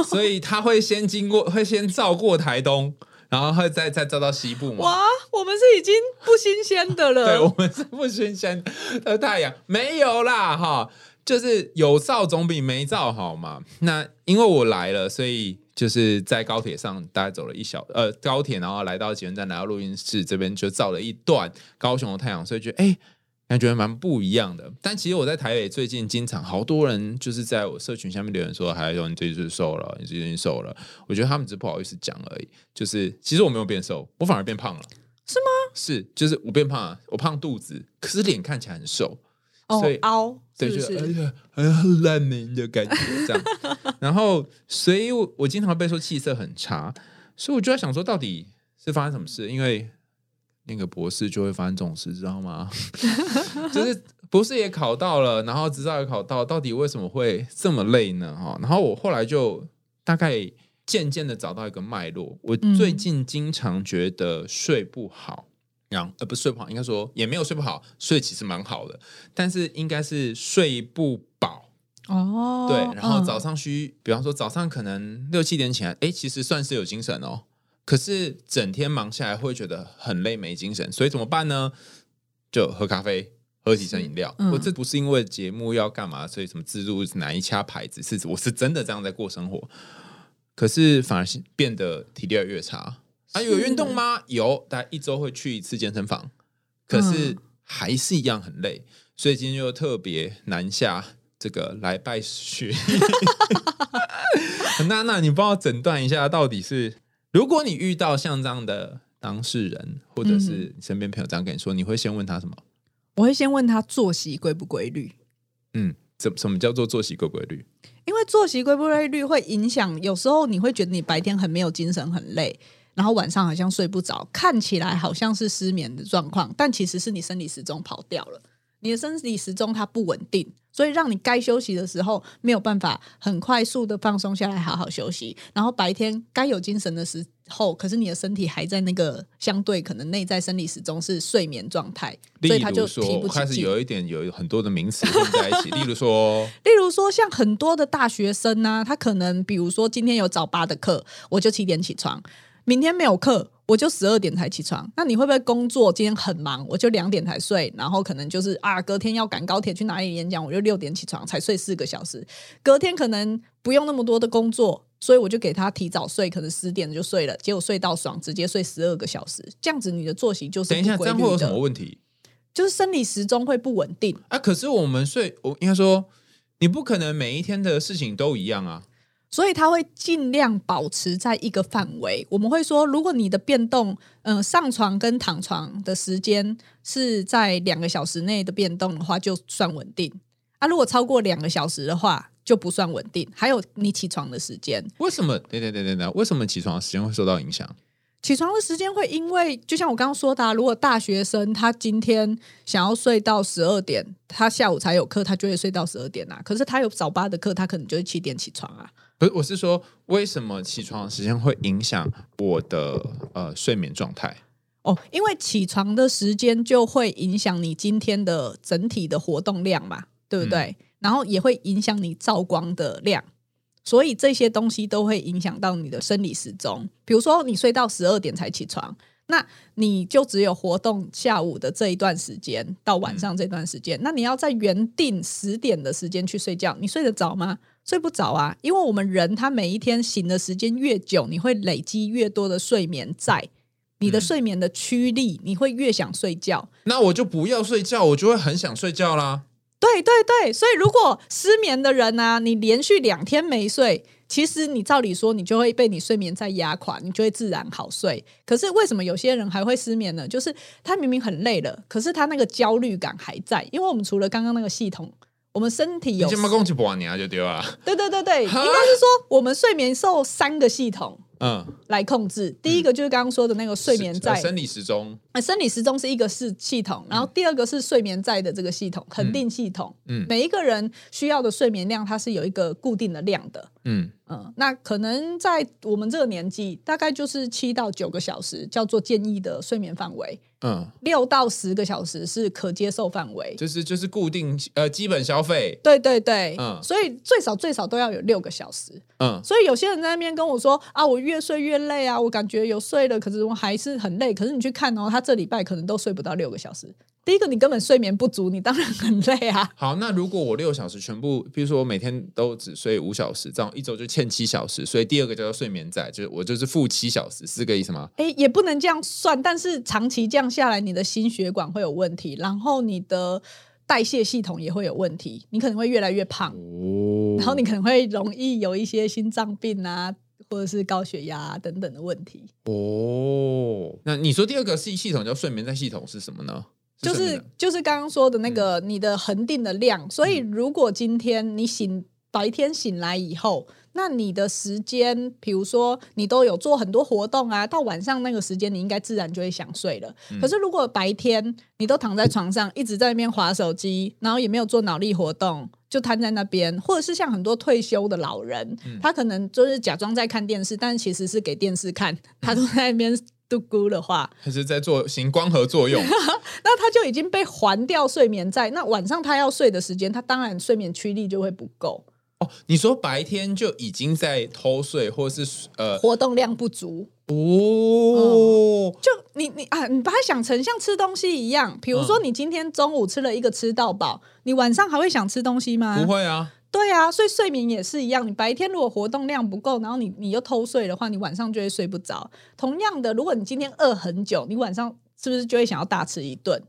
所以它会先经过，会先照过台东，然后会再再照到西部嘛。哇，我们是已经不新鲜的了。对，我们是不新鲜的太阳，没有啦，哈，就是有照总比没照好嘛。那因为我来了，所以就是在高铁上大概走了一小呃高铁，然后来到捷运站，来到录音室这边就照了一段高雄的太阳，所以觉得哎。感觉蛮不一样的，但其实我在台北最近经常好多人就是在我社群下面留言说，还有你最近瘦了，你最近瘦了。我觉得他们只是不好意思讲而已，就是其实我没有变瘦，我反而变胖了。是吗？是，就是我变胖了，我胖肚子，可是脸看起来很瘦，哦所以，凹对，是不就哎是？呀，很烂美的感觉这样。然后，所以我我经常被说气色很差，所以我就在想说，到底是发生什么事？因为那个博士就会发生这种事，知道吗？就是博士也考到了，然后执照也考到，到底为什么会这么累呢？哈，然后我后来就大概渐渐的找到一个脉络。我嗯最近经常觉得睡不好，然后呃不是睡不好，应该说也没有睡不好，睡其实蛮好的，但是应该是睡不饱。哦，对，然后嗯早上需，比方说早上可能六七点起来，哎，其实算是有精神哦。可是整天忙下来会觉得很累，没精神，所以怎么办呢？就喝咖啡，喝几升饮料。嗯我这不是因为节目要干嘛，所以什么自助哪一家牌子，是我是真的这样在过生活。可是反而是变得体力越来越差。啊，有运动吗？有，大概一周会去一次健身房，可是嗯还是一样很累，所以今天就特别南下这个来拜学。那那你帮我诊断一下，到底是如果你遇到像这样的当事人，或者是你身边朋友这样跟你说，你会先问他什么？我会先问他作息规不规律，嗯，怎什么叫做作息规不规律？因为作息规不规律会影响，有时候你会觉得你白天很没有精神，很累。然后晚上好像睡不着，看起来好像是失眠的状况，但其实是你生理时钟跑掉了。你的生理时钟它不稳定，所以让你该休息的时候没有办法很快速的放松下来，好好休息。然后白天该有精神的时候，可是你的身体还在那个相对可能内在生理时钟是睡眠状态，所以它就，提不起开始。有一点有很多的名词混在一起，例如说，例如说，像很多的大学生呢、他可能比如说今天有早八的课，我就七点起床；明天没有课，我就十二点才起床。那你会不会工作今天很忙，我就两点才睡，然后可能就是啊，隔天要赶高铁去哪里演讲，我就六点起床才睡四个小时。隔天可能不用那么多的工作，所以我就给他提早睡，可能十点就睡了，结果睡到爽，直接睡十二个小时。这样子你的作息就是等一下，这样会有什么，问题就是生理时钟会不稳定。啊？可是我们睡，我应该说，你不可能每一天的事情都一样啊。所以它会尽量保持在一个范围。我们会说，如果你的变动，嗯、上床跟躺床的时间是在两个小时内的变动的话，就算稳定。啊，如果超过两个小时的话，就不算稳定。还有你起床的时间，为什么？对对对对对，为什么起床的时间会受到影响？起床的时间会因为，就像我刚刚说的、啊，如果大学生他今天想要睡到十二点，他下午才有课，他就会睡到十二点啊。可是他有早八的课，他可能就是七点起床啊。不是，我是说，为什么起床的时间会影响我的呃睡眠状态？哦，因为起床的时间就会影响你今天的整体的活动量嘛，对不对？然后也会影响你照光的量，所以这些东西都会影响到你的生理时钟。比如说，你睡到十二点才起床，那你就只有活动下午的这一段时间到晚上这段时间，那你要在原定十点的时间去睡觉，你睡得着吗？睡不着啊，因为我们人他每一天醒的时间越久，你会累积越多的睡眠债。你的嗯睡眠的驱力，你会越想睡觉。那我就不要睡觉，我就会很想睡觉啦。对对对，所以如果失眠的人呢、你连续两天没睡，其实你照理说，你就会被你睡眠在压垮，你就会自然好睡。可是为什么有些人还会失眠呢？就是他明明很累了，可是他那个焦虑感还在，因为我们除了刚刚那个系统。我们身体有你这么攻击不年就丢啊。对对对对，应该是说我们睡眠受三个系统嗯，来控制。第一个就是刚刚说的那个睡眠在。呃生理时钟，呃，生理时钟是一个是系统，然后第二个是睡眠在的这个系统，恒定系统。嗯。每一个人需要的睡眠量，它是有一个固定的量的。嗯。嗯，那可能在我们这个年纪，大概就是七到九个小时，叫做建议的睡眠范围；嗯，六到十个小时是可接受范围。就是就是固定呃基本消费，对对对，嗯所以最少最少都要有六个小时。嗯所以有些人在那边跟我说啊，我越睡越累啊，我感觉有睡了，可是我还是很累。可是你去看哦，他这礼拜可能都睡不到六个小时。第一个，你根本睡眠不足，你当然很累啊。好，那如果我六小时全部，比如说我每天都只睡五小时，这样一周就欠七小时，所以第二个叫做睡眠债，就是我就是负七小时，是这个意思吗？诶，也不能这样算，但是长期这样下来，你的心血管会有问题，然后你的代谢系统也会有问题，你可能会越来越胖，哦然后你可能会容易有一些心脏病啊，或者是高血压、啊、等等的问题。哦，那你说第二个系系统叫睡眠债系统是什么呢？就是就是刚刚说的那个你的恒定的量，所以如果今天你醒白天醒来以后，那你的时间，比如说你都有做很多活动啊，到晚上那个时间你应该自然就会想睡了。可是如果白天你都躺在床上一直在那边划手机，然后也没有做脑力活动。就瘫在那边，或者是像很多退休的老人，他可能就是假装在看电视，但其实是给电视看，他都在那边嘟咕的话，还是在做行光合作用？那他就已经被还掉睡眠债。那晚上他要睡的时间，他当然睡眠驱力就会不够，哦，你说白天就已经在偷睡，或是呃活动量不足。哦，就你你啊，你把它想成像吃东西一样，比如说你今天中午吃了一个吃到饱，你晚上还会想吃东西吗？不会啊，对啊，所以睡眠也是一样。你白天如果活动量不够，然后你你又偷睡的话，你晚上就会睡不着。同样的，如果你今天饿很久，你晚上是不是就会想要大吃一顿？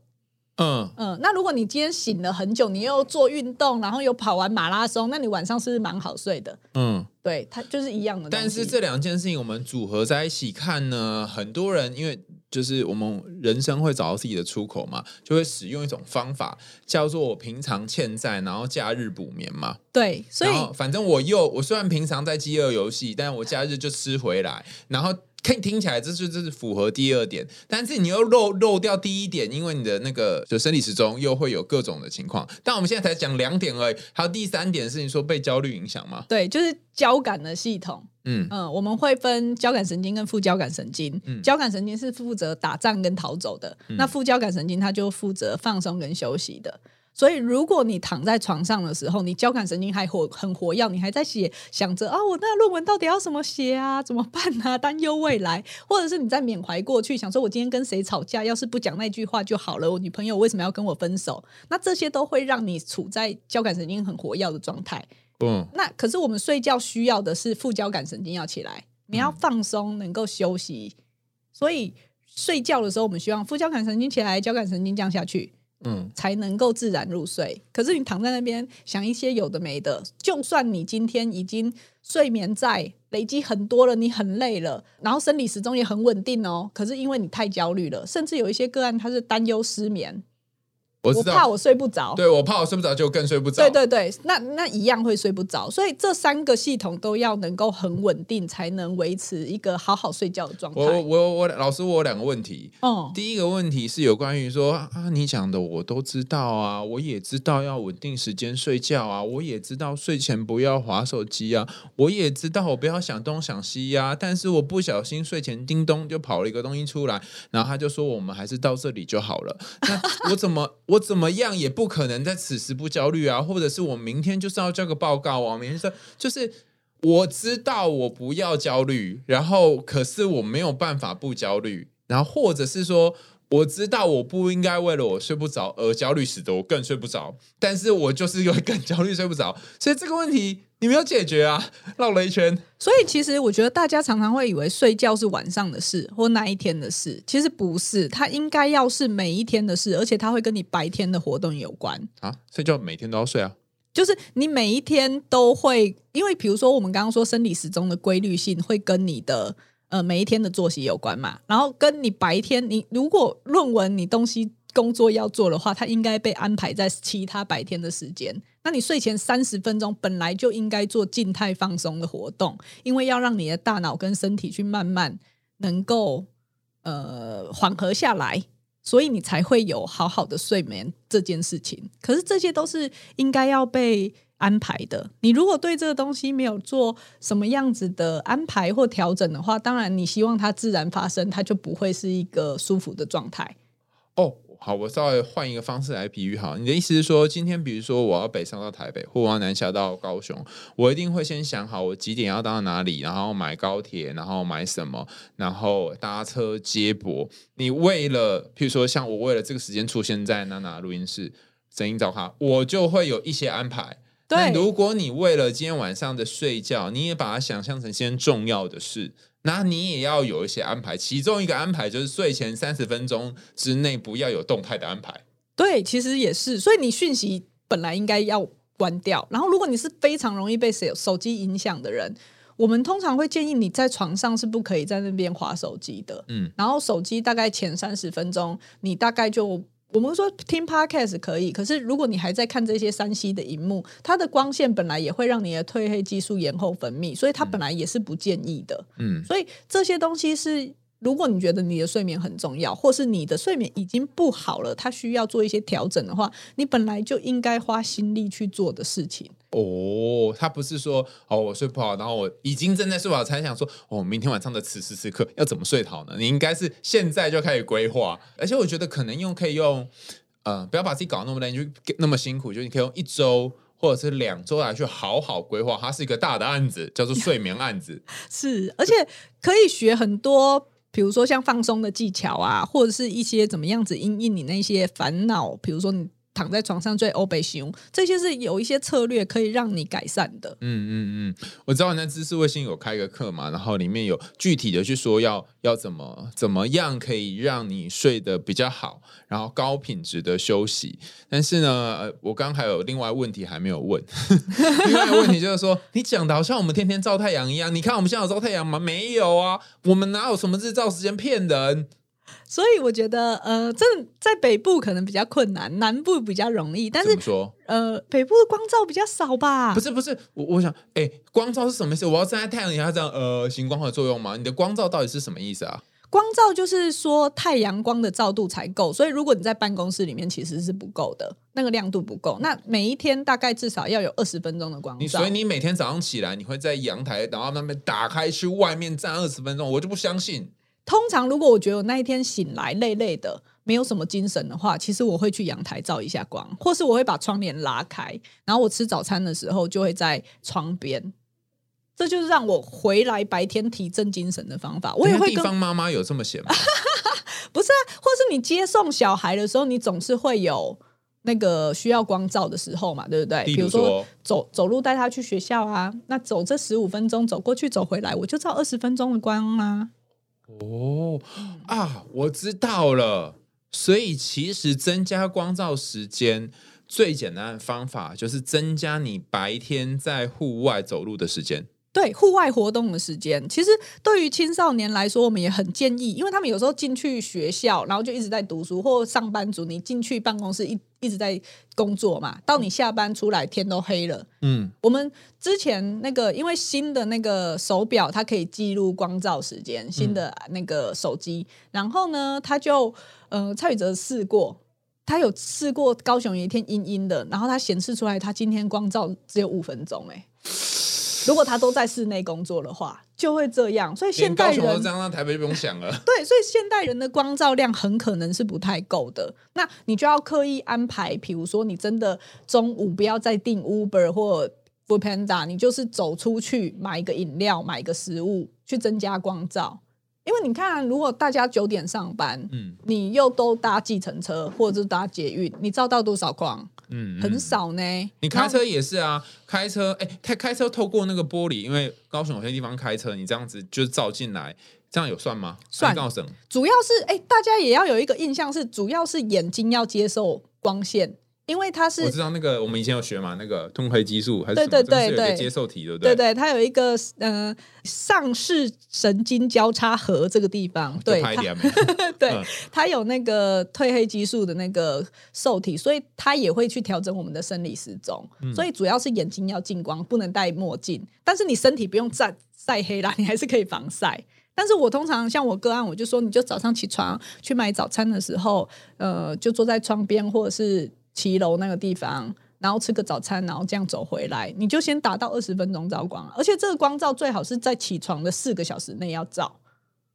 嗯，嗯，那如果你今天醒了很久，你又做运动，然后又跑完马拉松，那你晚上是不是蛮好睡的？嗯，对，它就是一样的。但是这两件事情我们组合在一起看呢，很多人因为就是我们人生会找到自己的出口嘛，就会使用一种方法叫做我平常欠债，然后假日补眠嘛。对，所以然后反正我又我虽然平常在饥饿游戏，但我假日就吃回来，然后。听听起来这是这是符合第二点，但是你又漏漏掉第一点，因为你的那个就生理时钟又会有各种的情况。但我们现在才讲两点而已，还有第三点是你说被焦虑影响吗？对，就是交感的系统。嗯嗯，我们会分交感神经跟副交感神经。嗯交感神经是负责打仗跟逃走的，那副交感神经它就负责放松跟休息的。所以，如果你躺在床上的时候，你交感神经还活很活跃，你还在写想着啊，我那论文到底要怎么写啊，怎么办啊，担忧未来，或者是你在缅怀过去，想说我今天跟谁吵架，要是不讲那句话就好了，我女朋友为什么要跟我分手？那这些都会让你处在交感神经很活跃的状态。嗯那可是我们睡觉需要的是副交感神经要起来，你嗯要放松，能够休息。所以睡觉的时候，我们希望副交感神经起来，交感神经降下去，嗯才能够自然入睡。可是你躺在那边想一些有的没的，就算你今天已经睡眠在累积很多了，你很累了，然后生理时钟也很稳定哦，可是因为你太焦虑了，甚至有一些个案他是担忧失眠，我知道，我怕我睡不着，对我怕我睡不着，就更睡不着。对对对，那那一样会睡不着，所以这三个系统都要能够很稳定，才能维持一个好好睡觉的状态我。我我老师，我有两个问题。哦，第一个问题是有关于说啊，你讲的我都知道啊，我也知道要稳定时间睡觉啊，我也知道睡前不要划手机啊，我也知道我不要想东想西呀、但是我不小心睡前叮咚就跑了一个东西出来，然后他就说我们还是到这里就好了。那我怎么我怎么样也不可能在此时不焦虑啊，或者是我明天就是要交个报告啊，明天说就是。我知道我不要焦虑，然后可是我没有办法不焦虑，然后或者是说我知道我不应该为了我睡不着而焦虑，使得我更睡不着，但是我就是会更焦虑睡不着，所以这个问题你没有解决啊，绕了一圈。所以其实我觉得大家常常会以为睡觉是晚上的事或那一天的事，其实不是，它应该要是每一天的事，而且它会跟你白天的活动有关。啊，睡觉每天都要睡啊，就是你每一天都会，因为比如说我们刚刚说生理时钟的规律性会跟你的呃每一天的作息有关嘛，然后跟你白天你如果论文你东西工作要做的话，它应该被安排在其他白天的时间。那你睡前三十分钟本来就应该做静态放松的活动，因为要让你的大脑跟身体去慢慢能够呃缓和下来。所以你才会有好好的睡眠这件事情。可是这些都是应该要被安排的。你如果对这个东西没有做什么样子的安排或调整的话，当然你希望它自然发生，它就不会是一个舒服的状态。哦，好，我稍微换一个方式来比喻哈。你的意思是说，今天比如说我要北上到台北，或我南下到高雄，我一定会先想好我几点要到哪里，然后买高铁，然后买什么，然后搭车接驳。你为了，譬如说像我为了这个时间出现在娜娜录音室声音找卡，我就会有一些安排。对，如果你为了今天晚上的睡觉，你也把它想象成一件重要的事。那你也要有一些安排，其中一个安排就是睡前三十分钟之内不要有动态的安排。对，其实也是，所以你讯息本来应该要关掉。然后，如果你是非常容易被手手机影响的人，我们通常会建议你在床上是不可以在那边划手机的。嗯，然后手机大概前三十分钟，你大概就。我们说听 podcast 可以，可是如果你还在看这些三 C 的荧幕，它的光线本来也会让你的褪黑激素延后分泌，所以它本来也是不建议的。嗯，所以这些东西是。如果你觉得你的睡眠很重要，或是你的睡眠已经不好了，它需要做一些调整的话，你本来就应该花心力去做的事情。哦，他不是说哦我睡不好，然后我已经正在睡不好，才想说哦明天晚上的此时此刻要怎么睡好呢？你应该是现在就开始规划，而且我觉得可能用可以用呃不要把自己搞那么累，就那么辛苦，就你可以用一周或者是两周来去好好规划。它是一个大的案子，叫做睡眠案子。是，而且可以学很多。比如说像放松的技巧啊，或者是一些怎么样子应应你那些烦恼，比如说你。躺在床上最欧北熊，这些是有一些策略可以让你改善的。嗯嗯嗯，我知道你在知识卫星有开一个课嘛，然后里面有具体的去说要要怎么怎么样可以让你睡得比较好，然后高品质的休息。但是呢，我刚还有另外问题还没有问，另外问题就是说，你讲的好像我们天天照太阳一样，你看我们现在有照太阳吗？没有啊，我们哪有什么日照时间骗人？所以我觉得，呃，真的在北部可能比较困难，南部比较容易。但是说，呃，北部的光照比较少吧？不是不是，我我想，哎，光照是什么意思？我要站在太阳底下这样，呃，行光合作用吗？你的光照到底是什么意思啊？光照就是说太阳光的照度才够，所以如果你在办公室里面其实是不够的，那个亮度不够。那每一天大概至少要有二十分钟的光照。所以你每天早上起来，你会在阳台，然后那边打开去外面站二十分钟，我就不相信。通常，如果我觉得我那一天醒来累累的，没有什么精神的话，其实我会去阳台照一下光，或是我会把窗帘拉开，然后我吃早餐的时候就会在窗边。这就是让我回来白天提振精神的方法。我也会地方妈妈有这么写吗？不是啊，或是你接送小孩的时候，你总是会有那个需要光照的时候嘛，对不对？比如说走走路带他去学校啊，那走这十五分钟走过去走回来，我就照二十分钟的光啊。哦啊，我知道了。所以其实增加光照时间最简单的方法就是增加你白天在户外走路的时间。对户外活动的时间，其实对于青少年来说，我们也很建议，因为他们有时候进去学校，然后就一直在读书，或上班族你进去办公室一一直在工作嘛，到你下班出来天都黑了。嗯，我们之前那个因为新的那个手表，它可以记录光照时间，新的那个手机，然后呢，他就呃蔡宇哲试过，他有试过高雄有一天阴阴的，然后他显示出来他今天光照只有五分钟，哎。如果他都在室内工作的话，就会这样。所以现代人这样，那台北就不用想了。对，所以现代人的光照量很可能是不太够的。那你就要刻意安排，比如说你真的中午不要再订 Uber 或 Food Panda，你就是走出去买一个饮料，买一个食物，去增加光照。因为你看，如果大家九点上班，嗯，你又都搭计程车或者是搭捷运，你照到多少光？嗯，很少呢。你开车也是啊，开车哎，开开车透过那个玻璃，因为高雄有些地方开车，你这样子就照进来，这样有算吗？算。主要是哎，大家也要有一个印象是，主要是眼睛要接受光线。因为它是我知道那个我们以前有学嘛，那个褪黑激素还是对对对对接受体，对不对对？对，它有一个呃上视神经交叉核这个地方，就对它？对嗯它有那个褪黑激素的那个受体，所以它也会去调整我们的生理时钟。嗯所以主要是眼睛要进光，不能戴墨镜，但是你身体不用晒晒黑啦，你还是可以防晒。但是我通常像我个案，我就说，你就早上起床去买早餐的时候，呃，就坐在窗边或者是骑楼那个地方，然后吃个早餐，然后这样走回来，你就先达到二十分钟照光，而且这个光照最好是在起床的四个小时内要照。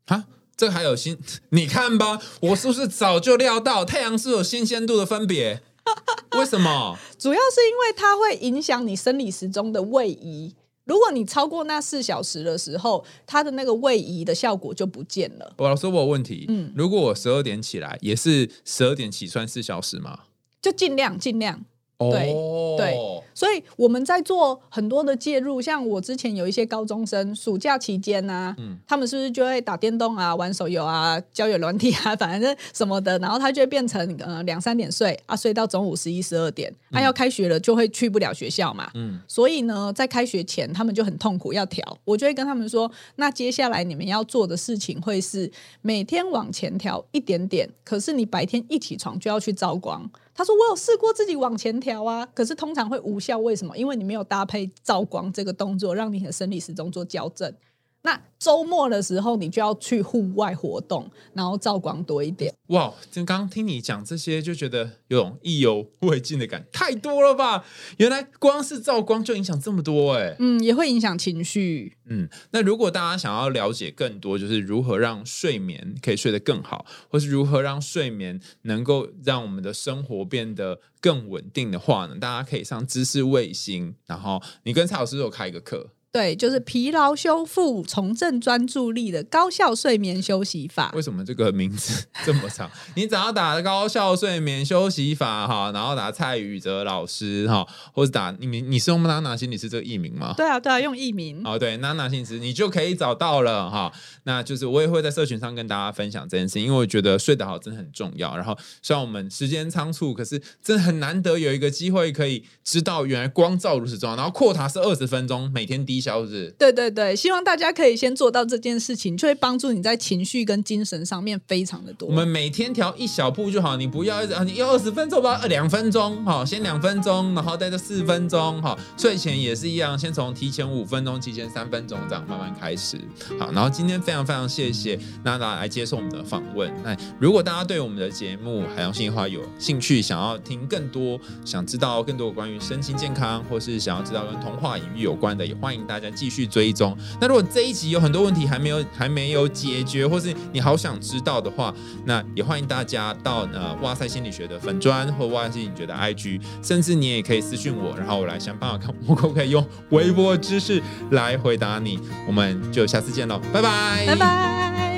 啊，这还有新，你看吧，我是不是早就料到太阳是有新鲜度的分别？为什么？主要是因为它会影响你生理时钟的位移。如果你超过那四小时的时候，它的那个位移的效果就不见了。我老师，我有问题。嗯如果我十二点起来，也是十二点起算四小时吗？就尽量尽量。对哦，对所以我们在做很多的介入，像我之前有一些高中生，暑假期间呢、嗯。他们是不是就会打电动啊、玩手游啊、交友软体啊，反正什么的，然后他就会变成呃两三点睡啊，睡到中午十一十二点，他、要开学了就会去不了学校嘛，嗯。所以呢，在开学前他们就很痛苦，要调，我就会跟他们说，那接下来你们要做的事情会是每天往前调一点点，可是你白天一起床就要去照光。他说：“我有试过自己往前调啊，可是通常会无效。为什么？因为你没有搭配照光这个动作，让你的生理时钟做校正。那周末的时候，你就要去户外活动，然后照光多一点。哇，就刚刚听你讲这些，就觉得有种意犹未尽的感觉，太多了吧？原来光是照光就影响这么多哎、嗯，也会影响情绪。嗯，那如果大家想要了解更多，就是如何让睡眠可以睡得更好，或是如何让睡眠能够让我们的生活变得更稳定的话呢，大家可以上知识卫星，然后你跟蔡老师有开一个课，对，就是疲劳修复、重振专注力的高效睡眠休息法。为什么这个名字 这么长？你只要打高效睡眠休息法哈，然后打蔡宇哲老师哈，或者打你你你是用娜娜心理师这个艺名吗？对啊，对啊，用艺名。哦，对，娜娜心理师你就可以找到了哈。那就是我也会在社群上跟大家分享这件事情，因为我觉得睡得好真的很重要。然后虽然我们时间仓促，可是真的很难得有一个机会可以知道原来光照如此重要。然后扩塔是二十分钟，每天低消是不是？对对对，希望大家可以先做到这件事情，就会帮助你在情绪跟精神上面非常的多。我们每天调一小步就好，你不要一直啊，你要二十分钟吧，呃两分钟，好，先两分钟，然后再这四分钟，好，睡前也是一样，先从提前五分钟、提前三分钟这样慢慢开始，好，然后今天非常非常谢谢娜娜来接受我们的访问。那如果大家对我们的节目《海洋性花》有兴趣，想要听更多，想知道更多关于身心健康，或是想要知道跟童话隐喻有关的，也欢迎大家继续追踪。那如果这一集有很多问题还没有还没有解决，或是你好想知道的话，那也欢迎大家到呃哇塞心理学的粉砖或哇塞心理学的 IG，甚至你也可以私讯我，然后我来想办法看我可不可以用微博知识来回答你。我们就下次见喽，拜拜，拜拜。